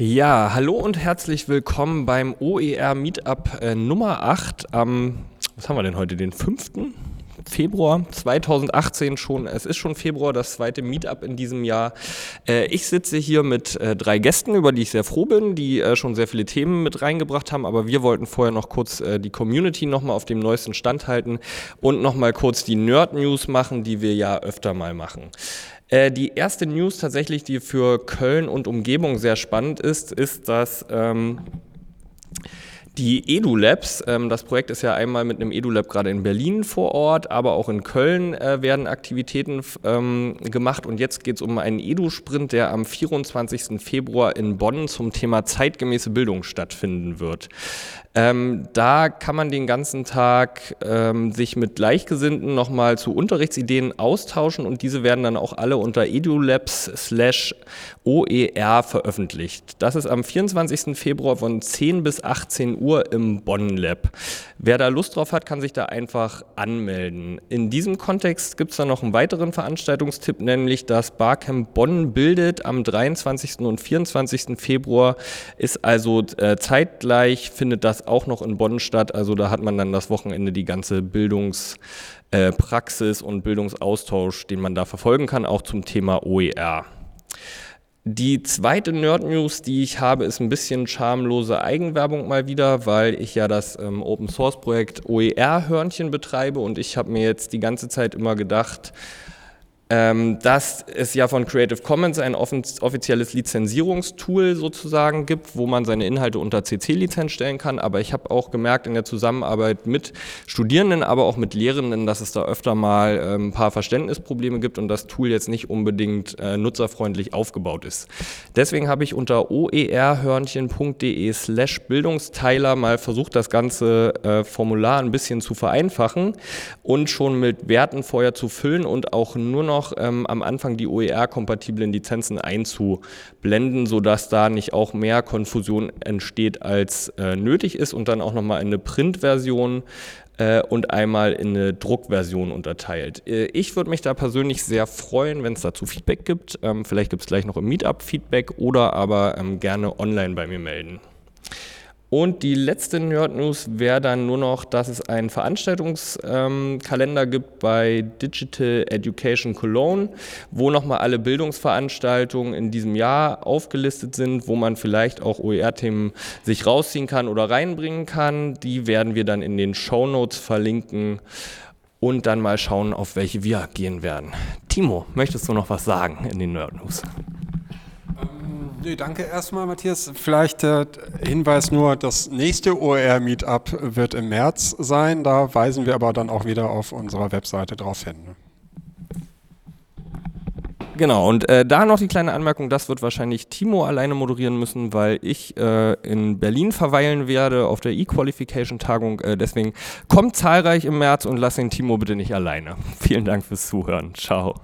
Ja, hallo und herzlich willkommen beim OER Meetup äh, Nummer 8 am, was haben wir denn heute, den 5. Februar 2018 schon. Es ist schon Februar, das zweite Meetup in diesem Jahr. Äh, ich sitze hier mit äh, drei Gästen, über die ich sehr froh bin, die äh, schon sehr viele Themen mit reingebracht haben. Aber wir wollten vorher noch kurz äh, die Community nochmal auf dem neuesten Stand halten und nochmal kurz die Nerd News machen, die wir ja öfter mal machen. Äh, die erste News tatsächlich, die für Köln und Umgebung sehr spannend ist, ist, dass ähm, die EduLabs, ähm, das Projekt ist ja einmal mit einem EduLab gerade in Berlin vor Ort, aber auch in Köln äh, werden Aktivitäten ähm, gemacht und jetzt geht es um einen Edu-Sprint, der am 24. Februar in Bonn zum Thema zeitgemäße Bildung stattfinden wird. Ähm, da kann man den ganzen Tag ähm, sich mit Gleichgesinnten nochmal zu Unterrichtsideen austauschen und diese werden dann auch alle unter edulabs slash OER veröffentlicht. Das ist am 24. Februar von 10 bis 18 Uhr im Bonn Lab. Wer da Lust drauf hat, kann sich da einfach anmelden. In diesem Kontext gibt es dann noch einen weiteren Veranstaltungstipp, nämlich das Barcamp Bonn bildet am 23. und 24. Februar ist also äh, zeitgleich findet das auch noch in Bonn statt. Also da hat man dann das Wochenende die ganze Bildungspraxis äh, und Bildungsaustausch, den man da verfolgen kann, auch zum Thema OER. Die zweite Nerd-News, die ich habe, ist ein bisschen schamlose Eigenwerbung mal wieder, weil ich ja das ähm, Open-Source-Projekt OER-Hörnchen betreibe und ich habe mir jetzt die ganze Zeit immer gedacht, ähm, dass es ja von Creative Commons ein offizielles Lizenzierungstool sozusagen gibt, wo man seine Inhalte unter CC-Lizenz stellen kann. Aber ich habe auch gemerkt in der Zusammenarbeit mit Studierenden, aber auch mit Lehrenden, dass es da öfter mal äh, ein paar Verständnisprobleme gibt und das Tool jetzt nicht unbedingt äh, nutzerfreundlich aufgebaut ist. Deswegen habe ich unter oerhörnchen.de slash Bildungsteiler mal versucht, das ganze äh, Formular ein bisschen zu vereinfachen und schon mit Werten vorher zu füllen und auch nur noch noch ähm, am Anfang die OER-kompatiblen Lizenzen einzublenden, sodass da nicht auch mehr Konfusion entsteht, als äh, nötig ist und dann auch nochmal eine Print-Version äh, und einmal in eine Druckversion unterteilt. Äh, ich würde mich da persönlich sehr freuen, wenn es dazu Feedback gibt. Ähm, vielleicht gibt es gleich noch im Meetup Feedback oder aber ähm, gerne online bei mir melden. Und die letzte Nerd News wäre dann nur noch, dass es einen Veranstaltungskalender ähm, gibt bei Digital Education Cologne, wo nochmal alle Bildungsveranstaltungen in diesem Jahr aufgelistet sind, wo man vielleicht auch OER-Themen sich rausziehen kann oder reinbringen kann. Die werden wir dann in den Show Notes verlinken und dann mal schauen, auf welche wir gehen werden. Timo, möchtest du noch was sagen in den Nerd News? Nee, danke erstmal, Matthias. Vielleicht äh, Hinweis nur, das nächste OER-Meetup wird im März sein. Da weisen wir aber dann auch wieder auf unserer Webseite drauf hin. Genau, und äh, da noch die kleine Anmerkung, das wird wahrscheinlich Timo alleine moderieren müssen, weil ich äh, in Berlin verweilen werde auf der E-Qualification-Tagung. Äh, deswegen kommt zahlreich im März und lass den Timo bitte nicht alleine. Vielen Dank fürs Zuhören. Ciao.